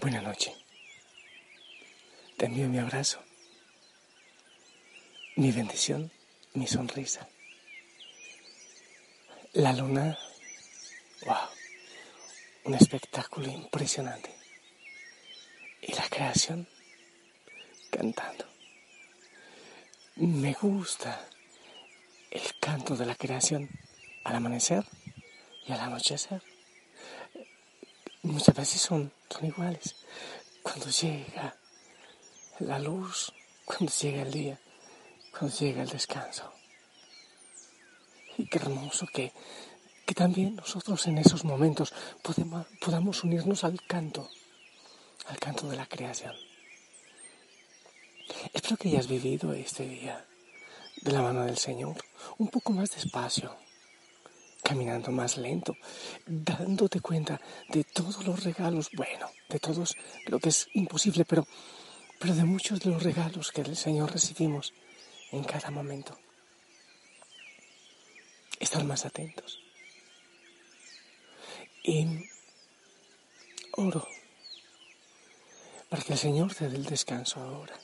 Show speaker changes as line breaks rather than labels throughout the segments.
Buenas noches. Te envío mi abrazo, mi bendición, mi sonrisa. La luna, wow, un espectáculo impresionante. Y la creación cantando. Me gusta el canto de la creación al amanecer y al anochecer muchas veces son, son iguales. Cuando llega la luz, cuando llega el día, cuando llega el descanso. Y qué hermoso que, que también nosotros en esos momentos podamos unirnos al canto, al canto de la creación. Espero que hayas vivido este día de la mano del Señor un poco más despacio caminando más lento, dándote cuenta de todos los regalos, bueno, de todos lo que es imposible, pero, pero de muchos de los regalos que del Señor recibimos en cada momento. Estar más atentos. Y oro para que el Señor te dé el descanso ahora.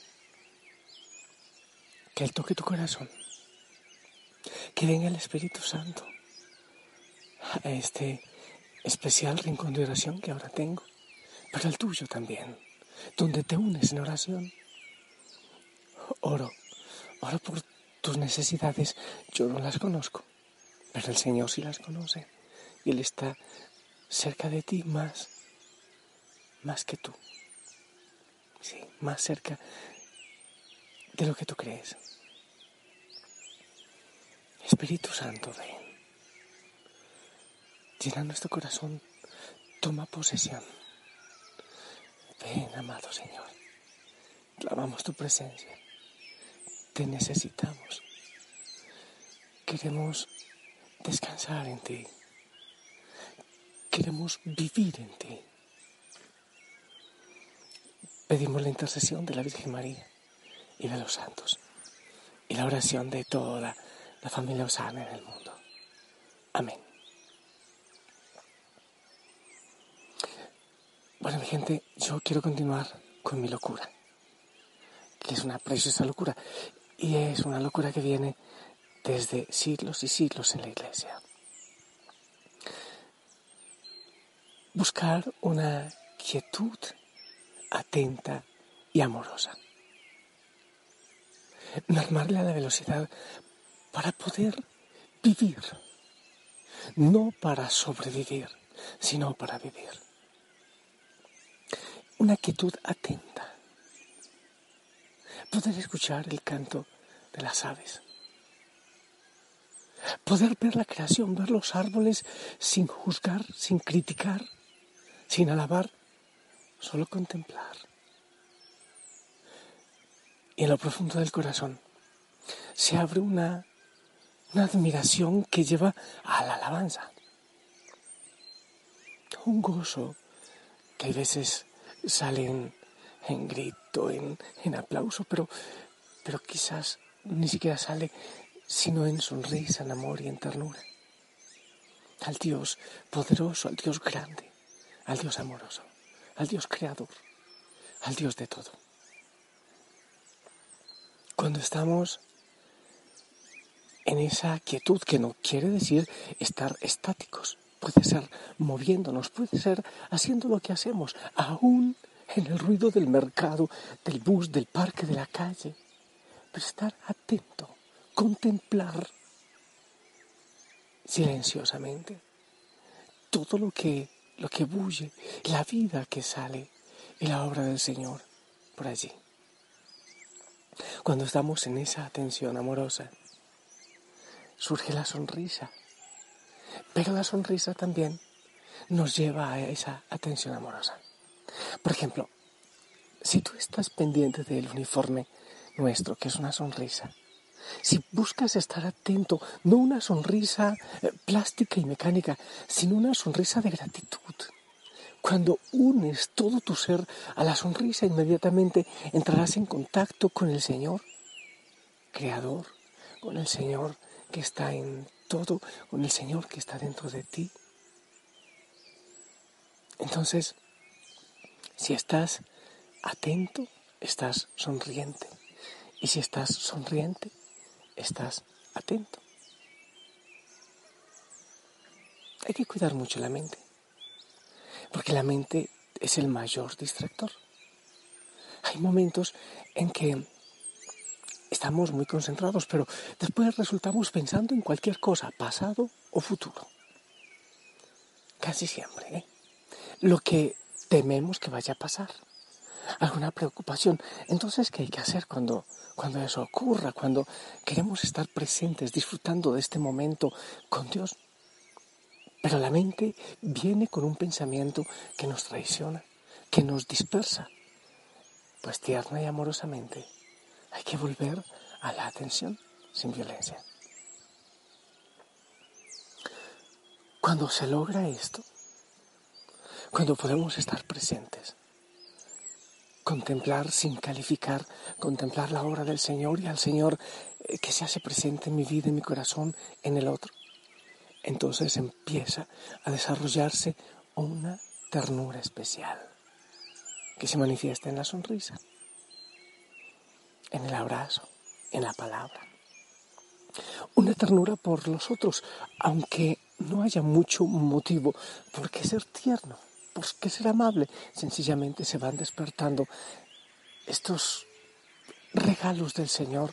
Que Él toque tu corazón. Que venga el Espíritu Santo a este especial rincón de oración que ahora tengo, pero el tuyo también, donde te unes en oración. Oro, oro por tus necesidades, yo no las conozco, pero el Señor sí las conoce y Él está cerca de ti más, más que tú. Sí, más cerca de lo que tú crees. Espíritu Santo, ven llena nuestro corazón, toma posesión. Ven, amado Señor, clamamos tu presencia, te necesitamos, queremos descansar en ti, queremos vivir en ti. Pedimos la intercesión de la Virgen María y de los santos y la oración de toda la familia Osana en el mundo. Amén. Bueno, mi gente, yo quiero continuar con mi locura, que es una preciosa locura, y es una locura que viene desde siglos y siglos en la iglesia. Buscar una quietud atenta y amorosa. Normarle a la velocidad para poder vivir, no para sobrevivir, sino para vivir una quietud atenta, poder escuchar el canto de las aves, poder ver la creación, ver los árboles sin juzgar, sin criticar, sin alabar, solo contemplar. Y en lo profundo del corazón se abre una, una admiración que lleva a la alabanza, un gozo que hay veces salen en grito, en, en aplauso, pero, pero quizás ni siquiera sale sino en sonrisa, en amor y en ternura. Al Dios poderoso, al Dios grande, al Dios amoroso, al Dios creador, al Dios de todo. Cuando estamos en esa quietud que no quiere decir estar estáticos, puede ser moviéndonos, puede ser haciendo lo que hacemos, aún en el ruido del mercado, del bus, del parque, de la calle. pero estar atento, contemplar silenciosamente todo lo que, lo que bulle, la vida que sale y la obra del Señor por allí. Cuando estamos en esa atención amorosa, surge la sonrisa, pero la sonrisa también nos lleva a esa atención amorosa. Por ejemplo, si tú estás pendiente del uniforme nuestro, que es una sonrisa, si buscas estar atento, no una sonrisa eh, plástica y mecánica, sino una sonrisa de gratitud. Cuando unes todo tu ser a la sonrisa, inmediatamente entrarás en contacto con el Señor, Creador, con el Señor que está en todo, con el Señor que está dentro de ti. Entonces, si estás atento, estás sonriente. Y si estás sonriente, estás atento. Hay que cuidar mucho la mente, porque la mente es el mayor distractor. Hay momentos en que estamos muy concentrados, pero después resultamos pensando en cualquier cosa, pasado o futuro. Casi siempre, ¿eh? Lo que tememos que vaya a pasar alguna preocupación. Entonces, ¿qué hay que hacer cuando, cuando eso ocurra? Cuando queremos estar presentes, disfrutando de este momento con Dios. Pero la mente viene con un pensamiento que nos traiciona, que nos dispersa. Pues tierna y amorosamente hay que volver a la atención sin violencia. Cuando se logra esto, cuando podemos estar presentes, contemplar sin calificar, contemplar la obra del Señor y al Señor eh, que se hace presente en mi vida, en mi corazón, en el otro. Entonces empieza a desarrollarse una ternura especial que se manifiesta en la sonrisa, en el abrazo, en la palabra. Una ternura por los otros, aunque no haya mucho motivo por qué ser tierno ¿Por qué ser amable? Sencillamente se van despertando estos regalos del Señor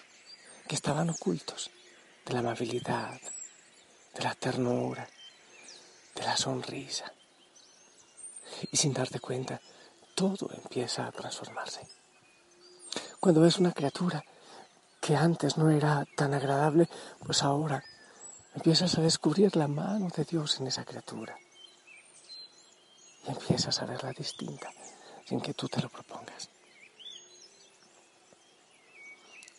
que estaban ocultos, de la amabilidad, de la ternura, de la sonrisa. Y sin darte cuenta, todo empieza a transformarse. Cuando ves una criatura que antes no era tan agradable, pues ahora empiezas a descubrir la mano de Dios en esa criatura y empiezas a verla distinta sin que tú te lo propongas.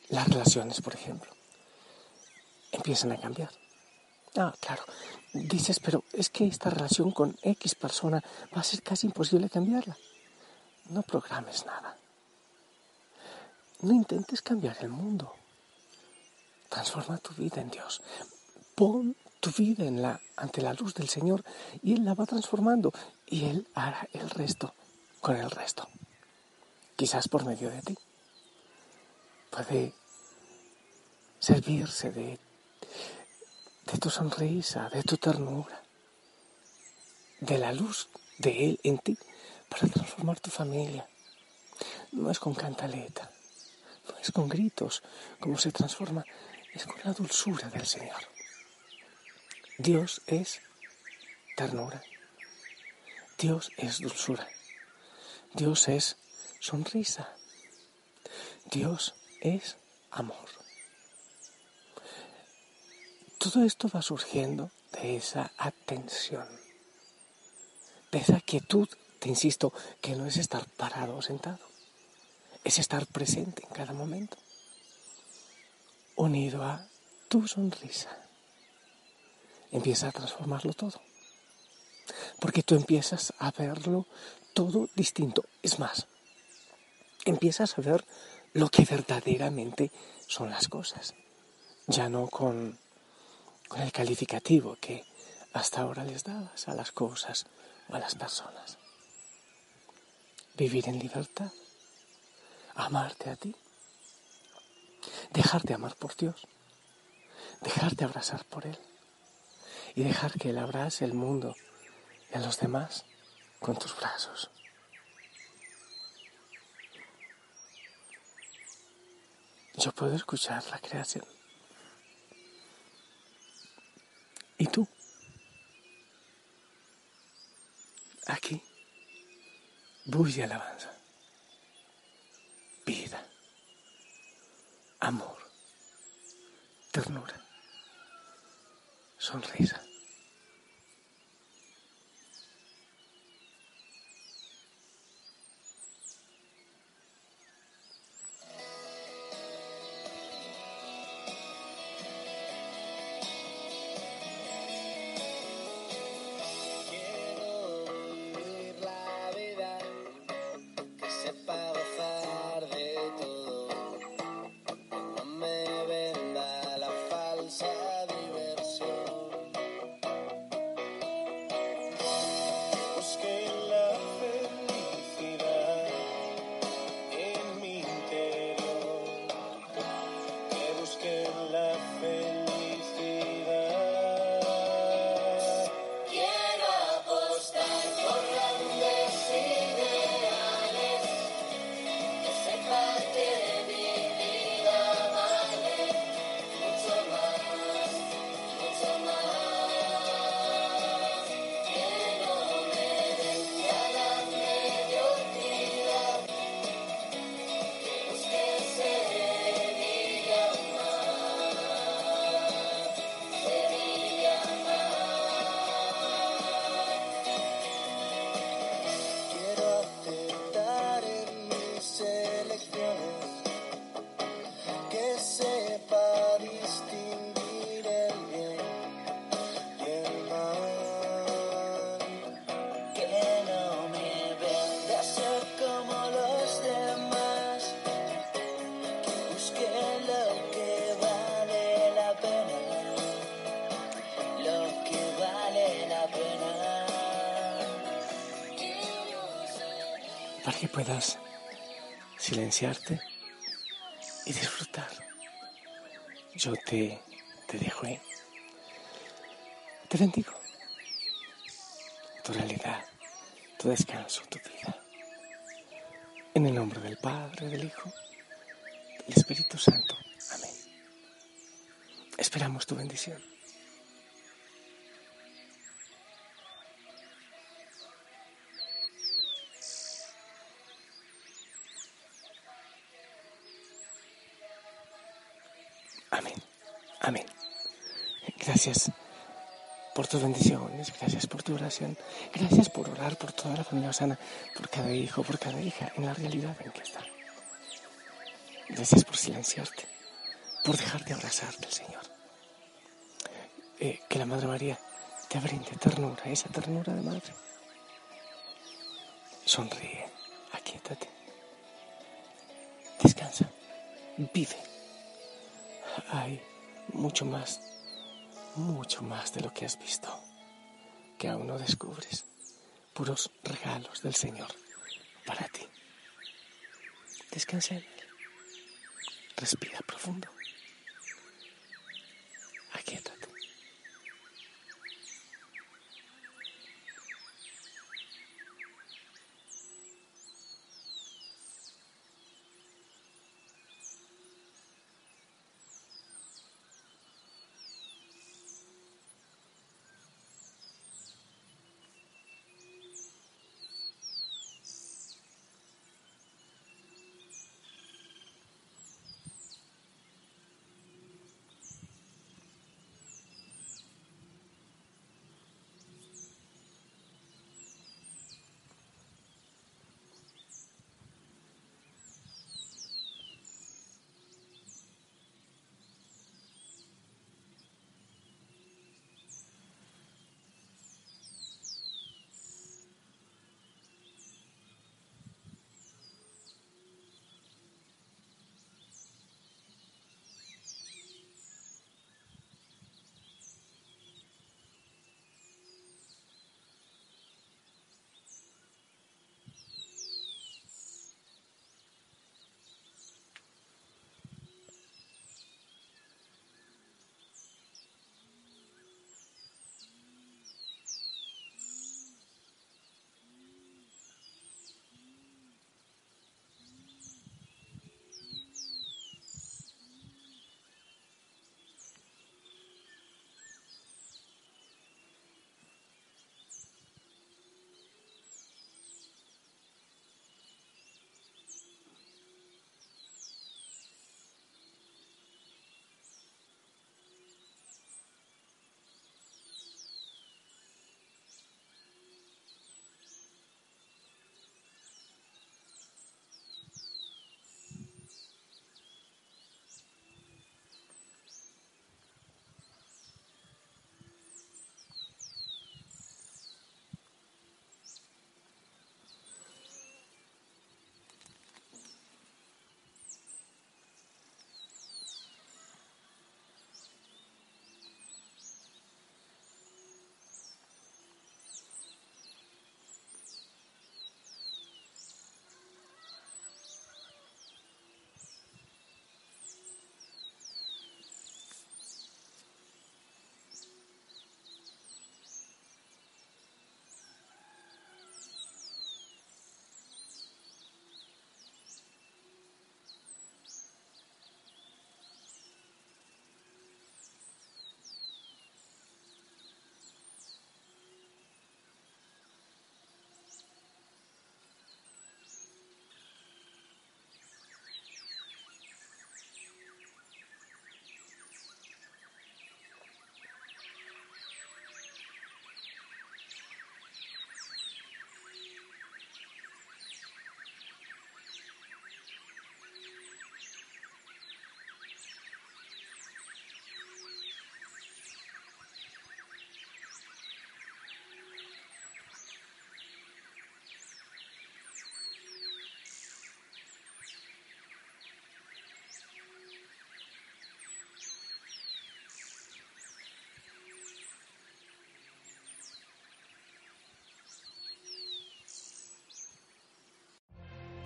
Las relaciones, por ejemplo, empiezan a cambiar. Ah, claro, dices, pero es que esta relación con X persona va a ser casi imposible cambiarla. No programes nada. No intentes cambiar el mundo. Transforma tu vida en Dios. Pon tu vida ante la luz del Señor y Él la va transformando y Él hará el resto con el resto. Quizás por medio de ti. Puede servirse de, de tu sonrisa, de tu ternura, de la luz de Él en ti para transformar tu familia. No es con cantaleta, no es con gritos como se transforma, es con la dulzura del Señor. Dios es ternura. Dios es dulzura. Dios es sonrisa. Dios es amor. Todo esto va surgiendo de esa atención, de esa quietud, te insisto, que no es estar parado o sentado, es estar presente en cada momento, unido a tu sonrisa empieza a transformarlo todo. Porque tú empiezas a verlo todo distinto. Es más, empiezas a ver lo que verdaderamente son las cosas. Ya no con, con el calificativo que hasta ahora les dabas a las cosas o a las personas. Vivir en libertad, amarte a ti, dejarte amar por Dios, dejarte abrazar por Él y dejar que Él abrace el mundo y a los demás con tus brazos.
yo puedo escuchar la creación. ¿Y tú? Aquí, bulla alabanza, para que puedas silenciarte y disfrutar. Yo te, te dejo ahí. Te bendigo. Tu realidad, tu descanso, tu vida. En el nombre del Padre, del Hijo, del Espíritu Santo. Amén. Esperamos tu bendición. Amén. Amén. Gracias por tus bendiciones, gracias por tu oración, gracias por orar por toda la familia sana, por cada hijo, por cada hija, en la realidad en que está. Gracias por silenciarte, por dejarte abrazar del Señor. Eh, que la Madre María te brinde ternura, esa ternura de madre. Sonríe, aquíétate, descansa, vive hay mucho más, mucho más de lo que has visto, que aún no descubres. Puros regalos del Señor para ti. Descansa en Él. Respira profundo.